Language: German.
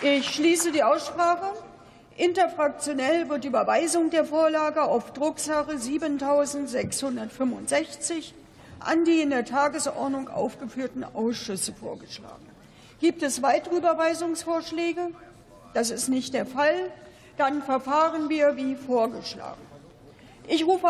Ich schließe die Aussprache. Interfraktionell wird die Überweisung der Vorlage auf Drucksache 7665 an die in der Tagesordnung aufgeführten Ausschüsse vorgeschlagen. Gibt es weitere Überweisungsvorschläge? Das ist nicht der Fall. Dann verfahren wir wie vorgeschlagen. Ich rufe